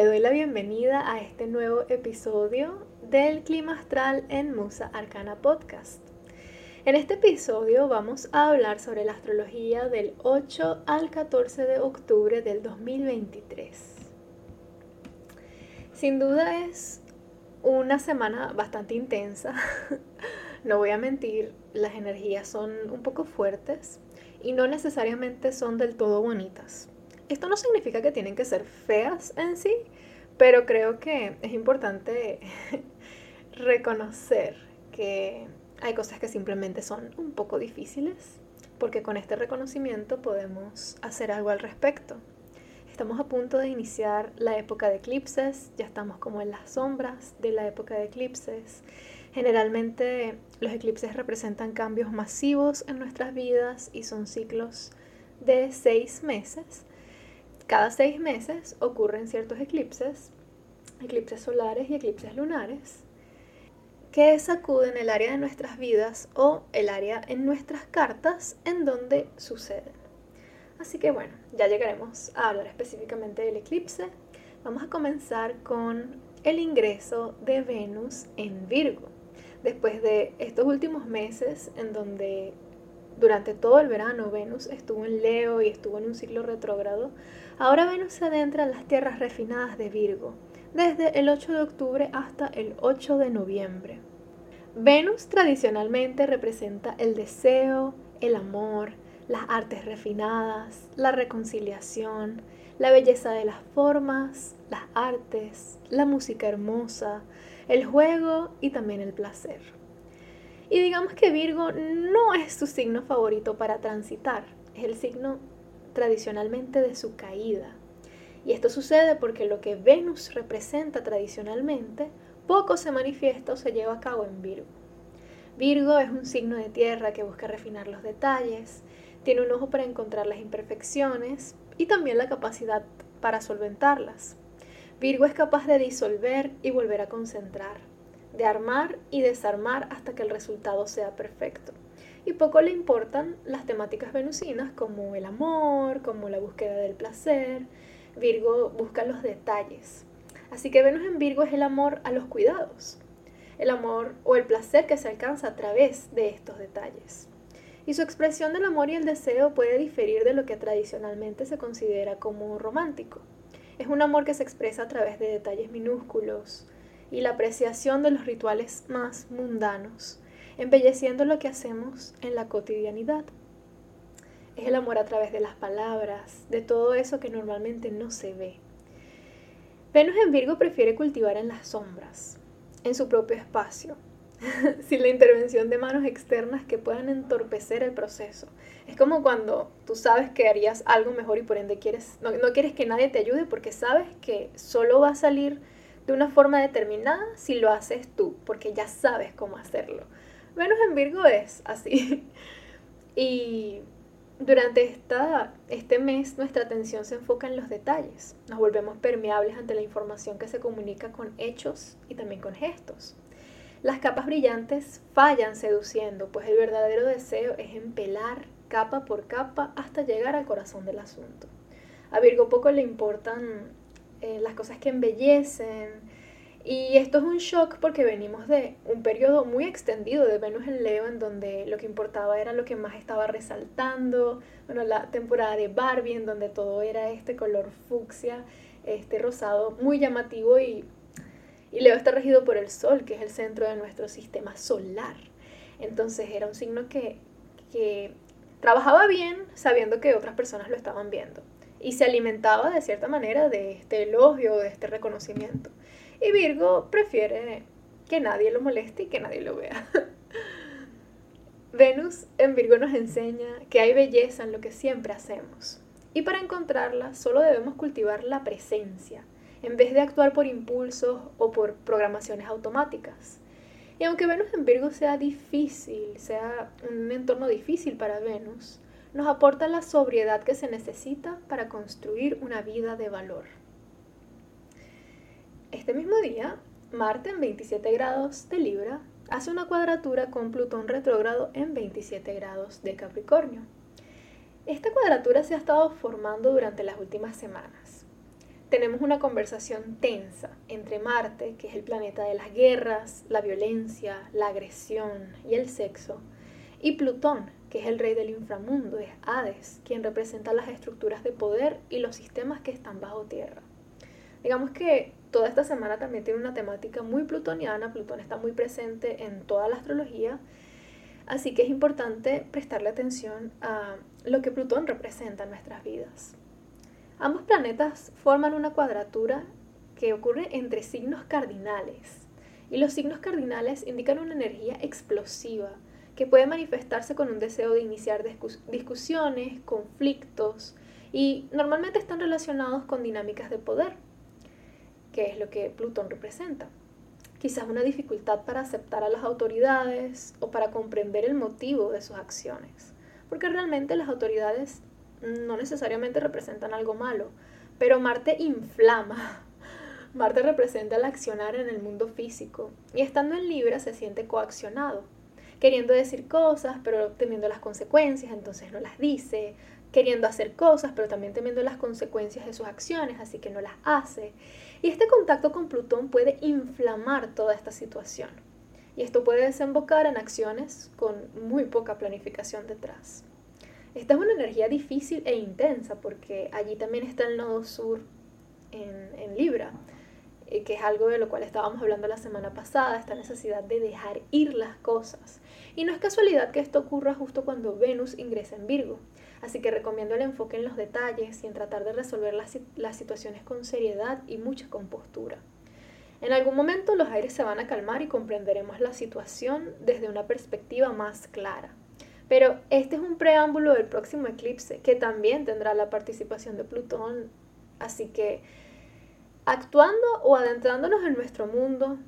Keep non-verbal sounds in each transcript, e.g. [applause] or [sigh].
te doy la bienvenida a este nuevo episodio del Clima Astral en Musa Arcana Podcast. En este episodio vamos a hablar sobre la astrología del 8 al 14 de octubre del 2023. Sin duda es una semana bastante intensa. [laughs] no voy a mentir, las energías son un poco fuertes y no necesariamente son del todo bonitas. Esto no significa que tienen que ser feas en sí, pero creo que es importante [laughs] reconocer que hay cosas que simplemente son un poco difíciles, porque con este reconocimiento podemos hacer algo al respecto. Estamos a punto de iniciar la época de eclipses, ya estamos como en las sombras de la época de eclipses. Generalmente los eclipses representan cambios masivos en nuestras vidas y son ciclos de seis meses cada seis meses ocurren ciertos eclipses, eclipses solares y eclipses lunares, que sacuden el área de nuestras vidas o el área en nuestras cartas en donde suceden. Así que bueno, ya llegaremos a hablar específicamente del eclipse. Vamos a comenzar con el ingreso de Venus en Virgo. Después de estos últimos meses en donde durante todo el verano Venus estuvo en Leo y estuvo en un ciclo retrógrado, ahora Venus se adentra en las tierras refinadas de Virgo, desde el 8 de octubre hasta el 8 de noviembre. Venus tradicionalmente representa el deseo, el amor, las artes refinadas, la reconciliación, la belleza de las formas, las artes, la música hermosa, el juego y también el placer. Y digamos que Virgo no es su signo favorito para transitar, es el signo tradicionalmente de su caída. Y esto sucede porque lo que Venus representa tradicionalmente poco se manifiesta o se lleva a cabo en Virgo. Virgo es un signo de tierra que busca refinar los detalles, tiene un ojo para encontrar las imperfecciones y también la capacidad para solventarlas. Virgo es capaz de disolver y volver a concentrar de armar y desarmar hasta que el resultado sea perfecto. Y poco le importan las temáticas venusinas como el amor, como la búsqueda del placer. Virgo busca los detalles. Así que Venus en Virgo es el amor a los cuidados, el amor o el placer que se alcanza a través de estos detalles. Y su expresión del amor y el deseo puede diferir de lo que tradicionalmente se considera como romántico. Es un amor que se expresa a través de detalles minúsculos, y la apreciación de los rituales más mundanos, embelleciendo lo que hacemos en la cotidianidad. Es el amor a través de las palabras, de todo eso que normalmente no se ve. Venus en Virgo prefiere cultivar en las sombras, en su propio espacio, [laughs] sin la intervención de manos externas que puedan entorpecer el proceso. Es como cuando tú sabes que harías algo mejor y por ende quieres, no, no quieres que nadie te ayude porque sabes que solo va a salir una forma determinada si lo haces tú, porque ya sabes cómo hacerlo. Venus en Virgo es así. [laughs] Y durante esta, este mes nuestra atención se enfoca en los detalles. Nos volvemos permeables ante la información que se comunica con hechos y también con gestos. Las capas brillantes fallan seduciendo, pues el verdadero deseo es empelar capa por capa hasta llegar al corazón del asunto. A Virgo poco le importan eh, las cosas que embellecen. Y esto es un shock porque venimos de un periodo muy extendido de Venus en Leo en donde lo que importaba era lo que más estaba resaltando. Bueno, la temporada de Barbie en donde todo era este color fucsia, este rosado muy llamativo y, y Leo está regido por el Sol, que es el centro de nuestro sistema solar. Entonces era un signo que, que trabajaba bien sabiendo que otras personas lo estaban viendo y se alimentaba de cierta manera de este elogio, de este reconocimiento. Y Virgo prefiere que nadie lo moleste y que nadie lo vea. [laughs] Venus en Virgo nos enseña que hay belleza en lo que siempre hacemos. Y para encontrarla solo debemos cultivar la presencia, en vez de actuar por impulsos o por programaciones automáticas. Y aunque Venus en Virgo sea difícil, sea un entorno difícil para Venus, nos aporta la sobriedad que se necesita para construir una vida de valor. Este mismo día, Marte en 27 grados de Libra hace una cuadratura con Plutón retrógrado en 27 grados de Capricornio. Esta cuadratura se ha estado formando durante las últimas semanas. Tenemos una conversación tensa entre Marte, que es el planeta de las guerras, la violencia, la agresión y el sexo, y Plutón, que es el rey del inframundo, es Hades, quien representa las estructuras de poder y los sistemas que están bajo tierra. Digamos que toda esta semana también tiene una temática muy plutoniana, Plutón está muy presente en toda la astrología, así que es importante prestarle atención a lo que Plutón representa en nuestras vidas. Ambos planetas forman una cuadratura que ocurre entre signos cardinales, y los signos cardinales indican una energía explosiva, que puede manifestarse con un deseo de iniciar discusiones, conflictos y normalmente están relacionados con dinámicas de poder, que es lo que Plutón representa. Quizás una dificultad para aceptar a las autoridades o para comprender el motivo de sus acciones, porque realmente las autoridades no necesariamente representan algo malo, pero Marte inflama. [laughs] Marte representa el accionar en el mundo físico y estando en Libra se siente coaccionado queriendo decir cosas, pero temiendo las consecuencias, entonces no las dice, queriendo hacer cosas, pero también temiendo las consecuencias de sus acciones, así que no las hace. Y este contacto con Plutón puede inflamar toda esta situación. Y esto puede desembocar en acciones con muy poca planificación detrás. Esta es una energía difícil e intensa porque allí también está el nodo sur en, en Libra. Eh, que es algo de lo cual estábamos hablando la semana pasada, esta necesidad de dejar ir las cosas. Y no es casualidad que esto ocurra justo cuando Venus ingresa en Virgo. Así que recomiendo el enfoque en los detalles y en tratar de resolver las, las situaciones con seriedad y mucha compostura. En algún momento los aires se van a calmar y comprenderemos la situación desde una perspectiva más clara. Pero este es un preámbulo del próximo eclipse que también tendrá la participación de Plutón, así que actuando o adentrándonos en nuestro mundo,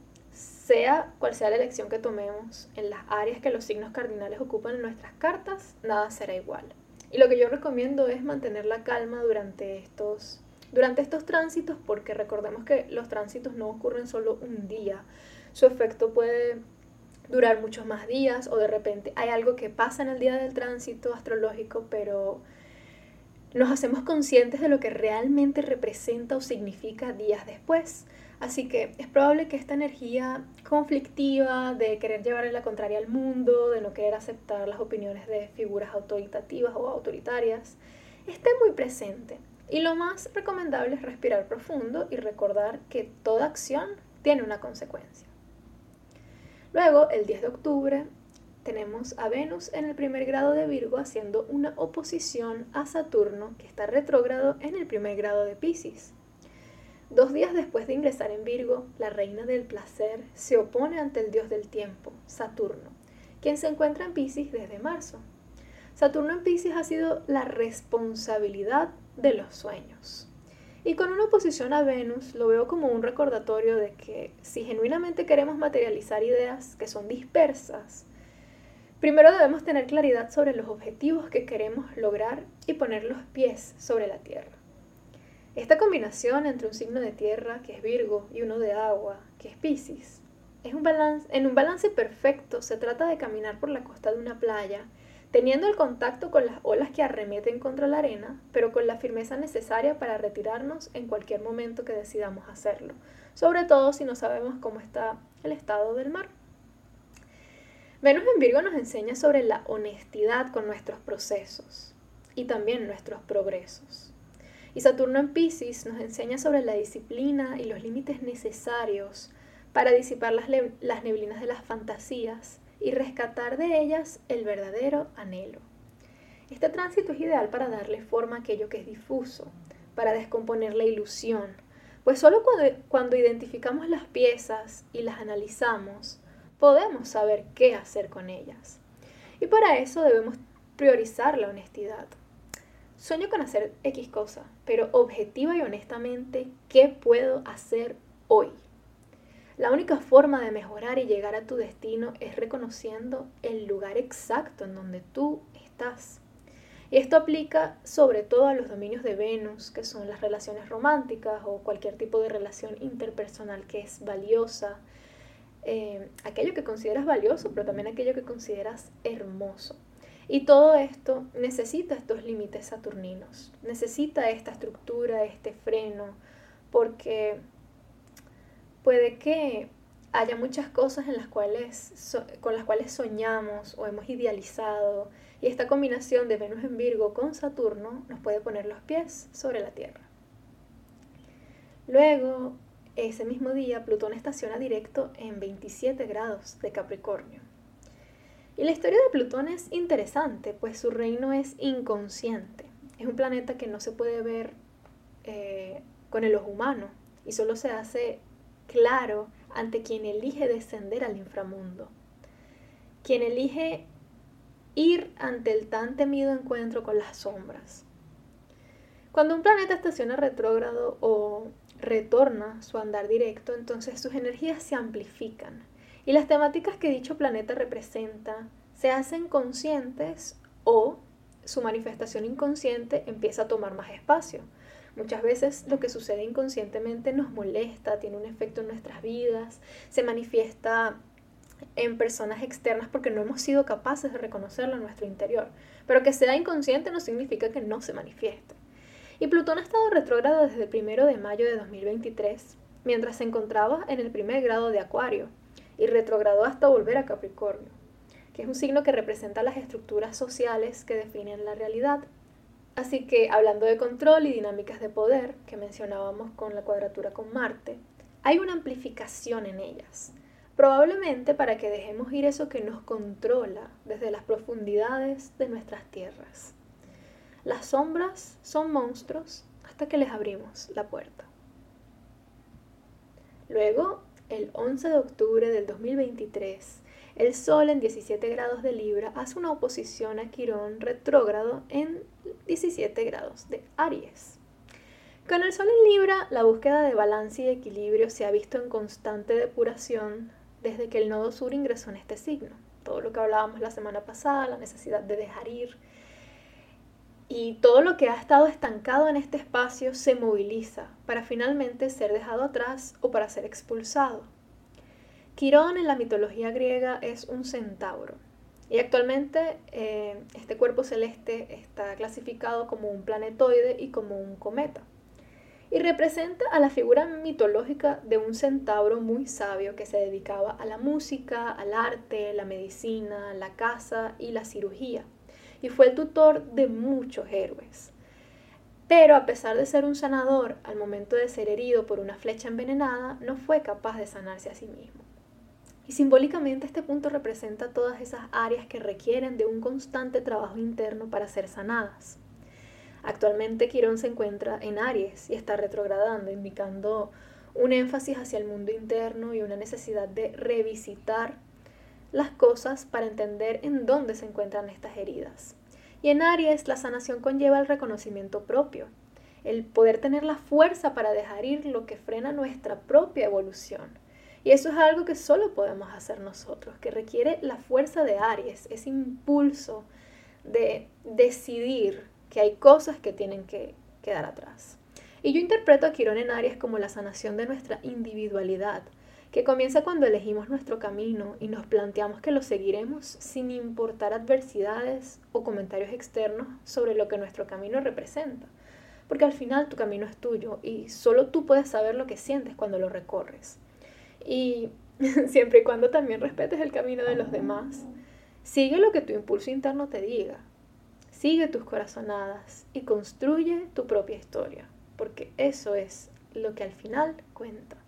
sea cual sea la elección que tomemos en las áreas que los signos cardinales ocupan en nuestras cartas, nada será igual. Y lo que yo recomiendo es mantener la calma durante estos, durante estos tránsitos, porque recordemos que los tránsitos no ocurren solo un día. Su efecto puede durar muchos más días o de repente hay algo que pasa en el día del tránsito astrológico, pero nos hacemos conscientes de lo que realmente representa o significa días después. Así que es probable que esta energía conflictiva de querer llevarle la contraria al mundo, de no querer aceptar las opiniones de figuras autoritativas o autoritarias, esté muy presente. Y lo más recomendable es respirar profundo y recordar que toda acción tiene una consecuencia. Luego, el 10 de octubre, tenemos a Venus en el primer grado de Virgo haciendo una oposición a Saturno que está retrógrado en el primer grado de Pisces. Dos días después de ingresar en Virgo, la reina del placer se opone ante el dios del tiempo, Saturno, quien se encuentra en Pisces desde marzo. Saturno en Pisces ha sido la responsabilidad de los sueños. Y con una oposición a Venus lo veo como un recordatorio de que si genuinamente queremos materializar ideas que son dispersas, Primero debemos tener claridad sobre los objetivos que queremos lograr y poner los pies sobre la tierra. Esta combinación entre un signo de tierra, que es Virgo, y uno de agua, que es Pisces, es un balance, en un balance perfecto se trata de caminar por la costa de una playa, teniendo el contacto con las olas que arremeten contra la arena, pero con la firmeza necesaria para retirarnos en cualquier momento que decidamos hacerlo, sobre todo si no sabemos cómo está el estado del mar. Venus en Virgo nos enseña sobre la honestidad con nuestros procesos y también nuestros progresos. Y Saturno en Pisces nos enseña sobre la disciplina y los límites necesarios para disipar las, neblinas de las fantasías y rescatar de ellas el verdadero anhelo. Este tránsito es ideal para darle forma a aquello que es difuso, para descomponer la ilusión, pues solo cuando identificamos las piezas y las analizamos, podemos saber qué hacer con ellas. Y para eso debemos priorizar la honestidad. Sueño con hacer X cosa, pero objetiva y honestamente, ¿qué puedo hacer hoy? La única forma de mejorar y llegar a tu destino es reconociendo el lugar exacto en donde tú estás. Y esto aplica sobre todo a los dominios de Venus, que son las relaciones románticas o cualquier tipo de relación interpersonal que es valiosa, eh, aquello que consideras valioso, pero también aquello que consideras hermoso. Y todo esto necesita estos límites saturninos, necesita esta estructura, este freno, porque puede que haya muchas cosas en las cuales, con las cuales soñamos o hemos idealizado, y esta combinación de Venus en Virgo con Saturno nos puede poner los pies sobre la Tierra. Luego, ese mismo día, Plutón estaciona directo en 27 grados de Capricornio. La historia de Plutón es interesante, pues su reino es inconsciente. Es un planeta que no se puede ver eh, con el ojo humano y solo se hace claro ante quien elige descender al inframundo. Quien elige ir ante el tan temido encuentro con las sombras. Cuando un planeta estaciona retrógrado o retorna su andar directo, entonces sus energías se amplifican y las temáticas que dicho planeta representa se hacen conscientes o su manifestación inconsciente empieza a tomar más espacio. Muchas veces lo que sucede inconscientemente nos molesta, tiene un efecto en nuestras vidas, se manifiesta en personas externas porque no hemos sido capaces de reconocerlo en nuestro interior. Pero que sea inconsciente no significa que no se manifieste. Y Plutón ha estado retrógrado desde el 1 de mayo de 2023, mientras se encontraba en el primer grado de Acuario, y retrogradó hasta volver a Capricornio, que es un signo que representa las estructuras sociales que definen la realidad. Así que, hablando de control y dinámicas de poder, que mencionábamos con la cuadratura con Marte, hay una amplificación en ellas, probablemente para que dejemos ir eso que nos controla desde las profundidades de nuestras tierras. Las sombras son monstruos hasta que les abrimos la puerta. Luego, el 11 de octubre del 2023, el Sol en 17 grados de Libra hace una oposición a Quirón retrógrado en 17 grados de Aries. Con el Sol en Libra, la búsqueda de balance y equilibrio se ha visto en constante depuración desde que el nodo sur ingresó en este signo. Todo lo que hablábamos la semana pasada, la necesidad de dejar ir. Y todo lo que ha estado estancado en este espacio se moviliza para finalmente ser dejado atrás o para ser expulsado. Quirón en la mitología griega es un centauro y actualmente eh, este cuerpo celeste está clasificado como un planetoide y como un cometa. Y representa a la figura mitológica de un centauro muy sabio que se dedicaba a la música, al arte, la medicina, la caza y la cirugía. Y fue el tutor de muchos héroes. Pero a pesar de ser un sanador, al momento de ser herido por una flecha envenenada, no fue capaz de sanarse a sí mismo. Y simbólicamente este punto representa todas esas áreas que requieren de un constante trabajo interno para ser sanadas. Actualmente Quirón se encuentra en Aries y está retrogradando, indicando un énfasis hacia el mundo interno y una necesidad de revisitar las cosas para entender en dónde se encuentran estas heridas. Y en Aries la sanación conlleva el reconocimiento propio, el poder tener la fuerza para dejar ir lo que frena nuestra propia evolución y eso es algo que solo podemos hacer nosotros, que requiere la fuerza de Aries, ese impulso de decidir que hay cosas que tienen que quedar atrás. Y yo interpreto a Quirón en Aries como la sanación de nuestra individualidad, que comienza cuando elegimos nuestro camino y nos planteamos que lo seguiremos sin importar adversidades o comentarios externos sobre lo que nuestro camino representa. Porque al final tu camino es tuyo y solo tú puedes saber lo que sientes cuando lo recorres. Y [laughs] siempre y cuando también respetes el camino de los demás, sigue lo que tu impulso interno te diga. Sigue tus corazonadas y construye tu propia historia, porque eso es lo que al final cuenta.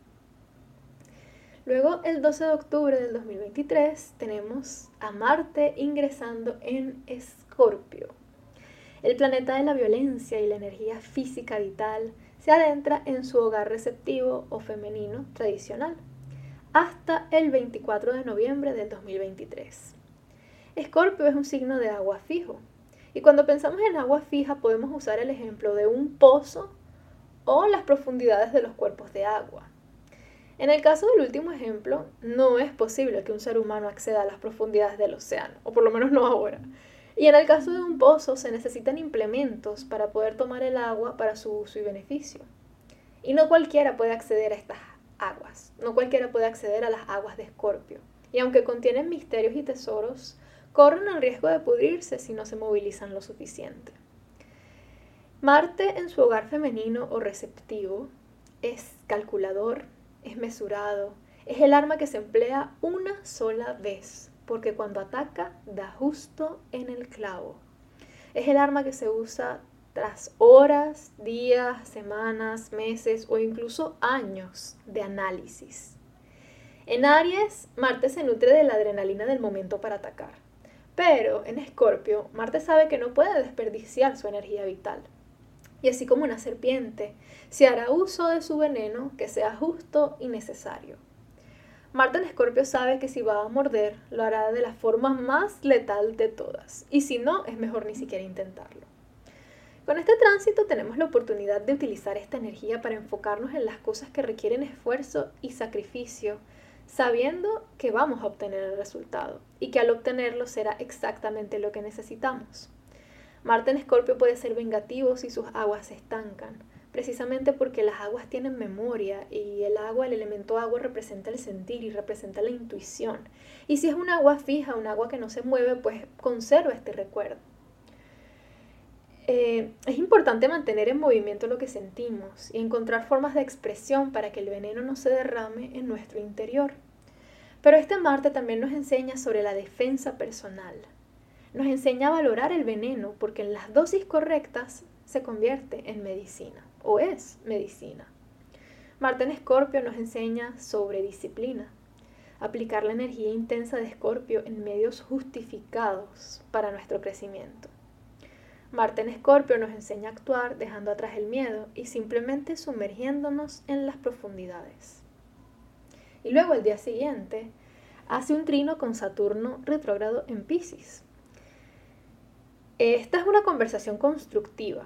Luego, el 12 de octubre del 2023, tenemos a Marte ingresando en Escorpio. El planeta de la violencia y la energía física vital se adentra en su hogar receptivo o femenino tradicional, hasta el 24 de noviembre del 2023. Escorpio es un signo de agua fijo Y cuando pensamos en agua fija podemos usar el ejemplo de un pozo o las profundidades de los cuerpos de agua. En el caso del último ejemplo, no es posible que un ser humano acceda a las profundidades del océano, o por lo menos no ahora. Y en el caso de un pozo se necesitan implementos para poder tomar el agua para su uso y beneficio. Y no cualquiera puede acceder a estas aguas, no cualquiera puede acceder a las aguas de Escorpio. Y aunque contienen misterios y tesoros, corren el riesgo de pudrirse si no se movilizan lo suficiente. Marte en su hogar femenino o receptivo es calculador, es mesurado, es el arma que se emplea una sola vez, porque cuando ataca da justo en el clavo. Es el arma que se usa tras horas, días, semanas, meses o incluso años de análisis. En Aries, Marte se nutre de la adrenalina del momento para atacar. Pero en Escorpio, Marte sabe que no puede desperdiciar su energía vital. Y así como una serpiente, se hará uso de su veneno que sea justo y necesario. Marte en Escorpio sabe que si va a morder, lo hará de la forma más letal de todas. Y si no, es mejor ni siquiera intentarlo. Con este tránsito tenemos la oportunidad de utilizar esta energía para enfocarnos en las cosas que requieren esfuerzo y sacrificio, sabiendo que vamos a obtener el resultado y que al obtenerlo será exactamente lo que necesitamos. Marte en Escorpio puede ser vengativo si sus aguas se estancan, precisamente porque las aguas tienen memoria y el agua, el elemento agua representa el sentir y representa la intuición. Y si es un agua fija, un agua que no se mueve, pues conserva este recuerdo. Eh, es importante mantener en movimiento lo que sentimos y encontrar formas de expresión para que el veneno no se derrame en nuestro interior. Pero este Marte también nos enseña sobre la defensa personal. Nos enseña a valorar el veneno porque en las dosis correctas se convierte en medicina o es medicina. Marte en Escorpio nos enseña sobre disciplina, aplicar la energía intensa de Escorpio en medios justificados para nuestro crecimiento. Marte en Escorpio nos enseña a actuar dejando atrás el miedo y simplemente sumergiéndonos en las profundidades. Y luego el día siguiente hace un trino con Saturno retrógrado en Pisces. Esta es una conversación constructiva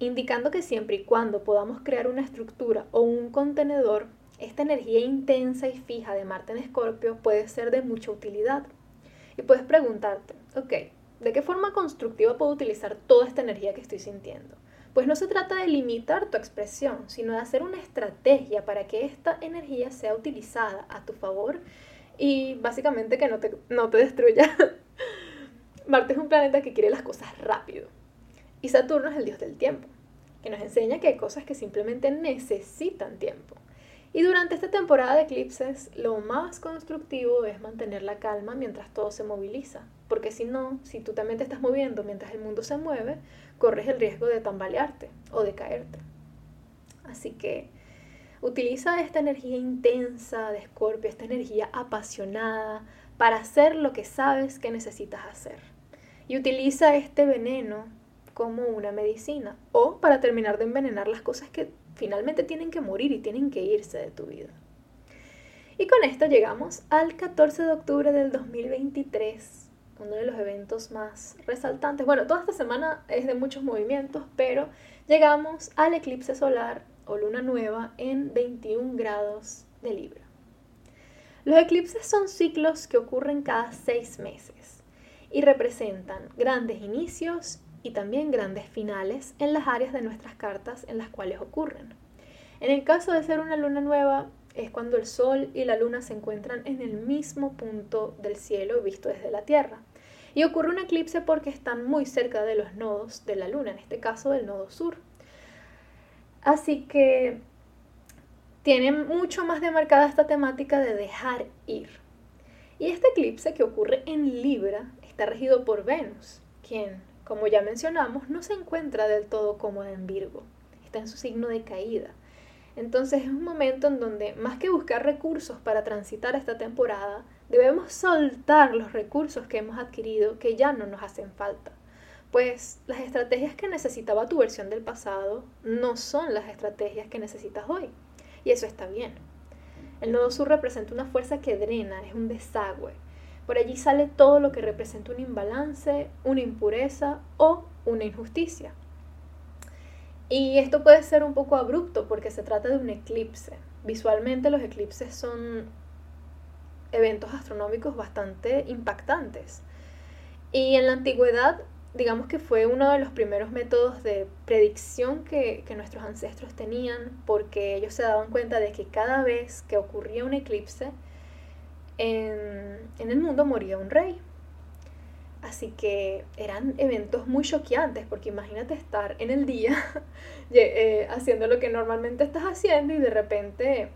indicando que siempre y cuando podamos crear una estructura o un contenedor, esta energía intensa y fija de Marte en Escorpio puede ser de mucha utilidad. Y puedes preguntarte, ok, ¿de qué forma constructiva puedo utilizar toda esta energía que estoy sintiendo? Pues no se trata de limitar tu expresión, sino de hacer una estrategia para que esta energía sea utilizada a tu favor y básicamente que no te, no te destruya. [laughs] Marte es un planeta que quiere las cosas rápido. Y Saturno es el dios del tiempo, que nos enseña que hay cosas que simplemente necesitan tiempo. Y durante esta temporada de eclipses, lo más constructivo es mantener la calma mientras todo se moviliza. Porque si no, si tú también te estás moviendo mientras el mundo se mueve, corres el riesgo de tambalearte o de caerte. Así que utiliza esta energía intensa de Escorpio, esta energía apasionada, para hacer lo que sabes que necesitas hacer. Y utiliza este veneno como una medicina o para terminar de envenenar las cosas que finalmente tienen que morir y tienen que irse de tu vida. Y con esto llegamos al 14 de octubre del 2023, uno de los eventos más resaltantes. Bueno, toda esta semana es de muchos movimientos, pero llegamos al eclipse solar o luna nueva en 21 grados de Libra. Los eclipses son ciclos que ocurren cada seis meses y representan grandes inicios y también grandes finales en las áreas de nuestras cartas en las cuales ocurren. En el caso de ser una luna nueva, es cuando el Sol y la Luna se encuentran en el mismo punto del cielo visto desde la Tierra. Y ocurre un eclipse porque están muy cerca de los nodos de la Luna, en este caso del nodo sur. Así que tiene mucho más demarcada esta temática de dejar ir. Y este eclipse que ocurre en Libra está regido por Venus, quien como ya mencionamos, no se encuentra del todo cómoda en Virgo, está en su signo de caída. Entonces es un momento en donde, más que buscar recursos para transitar esta temporada, debemos soltar los recursos que hemos adquirido que ya no nos hacen falta. Pues las estrategias que necesitaba tu versión del pasado no son las estrategias que necesitas hoy. Y eso está bien. El nodo sur representa una fuerza que drena, es un desagüe, Por allí sale todo lo que representa un imbalance, una impureza o una injusticia. Y esto puede ser un poco abrupto porque se trata de un eclipse. Visualmente los eclipses son eventos astronómicos bastante impactantes. Y en la antigüedad, digamos que fue uno de los primeros métodos de predicción que, nuestros ancestros tenían porque ellos se daban cuenta de que cada vez que ocurría un eclipse, en, el mundo moría un rey. Así que eran eventos muy choqueantes, porque imagínate estar en el día [laughs] eh, haciendo lo que normalmente estás haciendo y de repente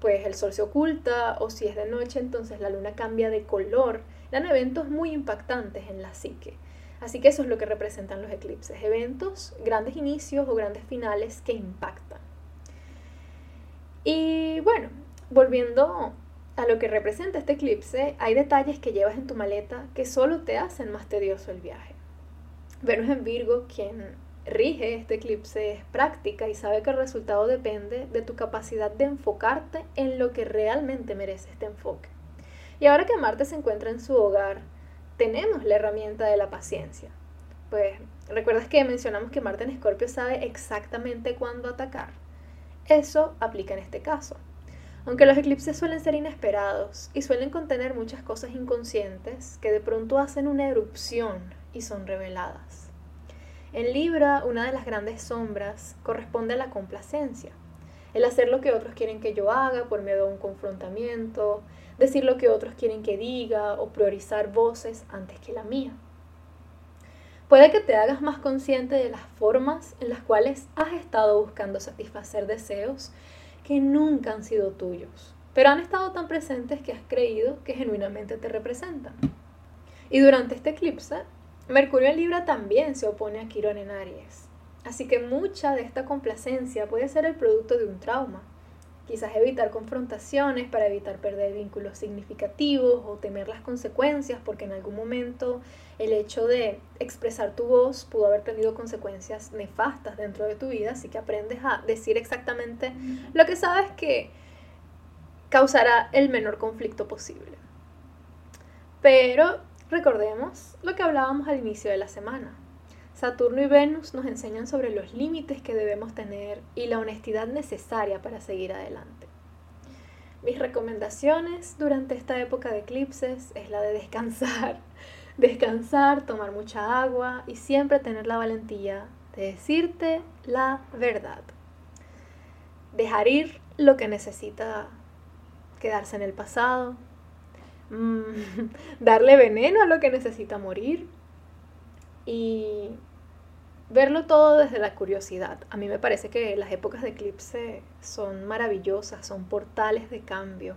pues el sol se oculta o si es de noche entonces la luna cambia de color. Eran eventos muy impactantes en la psique. Así que eso es lo que representan los eclipses, eventos, grandes inicios o grandes finales que impactan. Y bueno, volviendo a lo que representa este eclipse, hay detalles que llevas en tu maleta que solo te hacen más tedioso el viaje. Venus en Virgo, quien rige este eclipse, es práctica y sabe que el resultado depende de tu capacidad de enfocarte en lo que realmente merece este enfoque. Y ahora que Marte se encuentra en su hogar, tenemos la herramienta de la paciencia. Pues, ¿recuerdas que mencionamos que Marte en Escorpio sabe exactamente cuándo atacar? Eso aplica en este caso. Aunque los eclipses suelen ser inesperados y suelen contener muchas cosas inconscientes que de pronto hacen una erupción y son reveladas. En Libra, una de las grandes sombras corresponde a la complacencia, el hacer lo que otros quieren que yo haga por miedo a un confrontamiento, decir lo que otros quieren que diga o priorizar voces antes que la mía. Puede que te hagas más consciente de las formas en las cuales has estado buscando satisfacer deseos que nunca han sido tuyos, pero han estado tan presentes que has creído que genuinamente te representan. Y durante este eclipse, Mercurio en Libra también se opone a Quirón en Aries. Así que mucha de esta complacencia puede ser el producto de un trauma. Quizás evitar confrontaciones para evitar perder vínculos significativos o temer las consecuencias porque en algún momento el hecho de expresar tu voz pudo haber tenido consecuencias nefastas dentro de tu vida, así que aprendes a decir exactamente lo que sabes que causará el menor conflicto posible. Pero recordemos lo que hablábamos al inicio de la semana. Saturno y Venus nos enseñan sobre los límites que debemos tener y la honestidad necesaria para seguir adelante. Mis recomendaciones durante esta época de eclipses es la de descansar, [laughs] descansar, tomar mucha agua y siempre tener la valentía de decirte la verdad. Dejar ir lo que necesita quedarse en el pasado. Mm, [laughs] darle veneno a lo que necesita morir. Y verlo todo desde la curiosidad. A mí me parece que las épocas de eclipse son maravillosas, son portales de cambio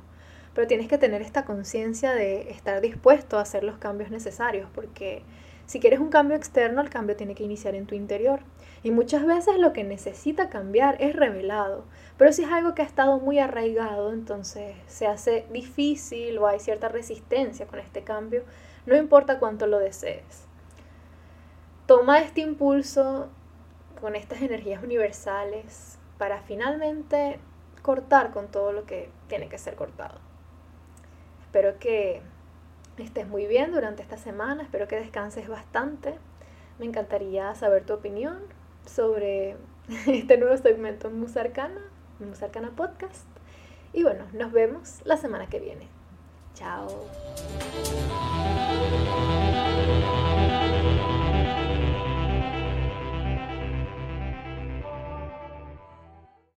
pero tienes que tener esta conciencia de estar dispuesto a hacer los cambios necesarios, porque si quieres un cambio externo, el cambio tiene que iniciar en tu interior. Y muchas veces lo que necesita cambiar es revelado, pero si es algo que ha estado muy arraigado, entonces se hace difícil o hay cierta resistencia con este cambio, no importa cuánto lo desees. Toma este impulso con estas energías universales para finalmente cortar con todo lo que tiene que ser cortado. Espero que estés muy bien durante esta semana, espero que descanses bastante. Me encantaría saber tu opinión sobre [laughs] este nuevo segmento en Musarcana, Musarcana Podcast. Y bueno, nos vemos la semana que viene. Chao.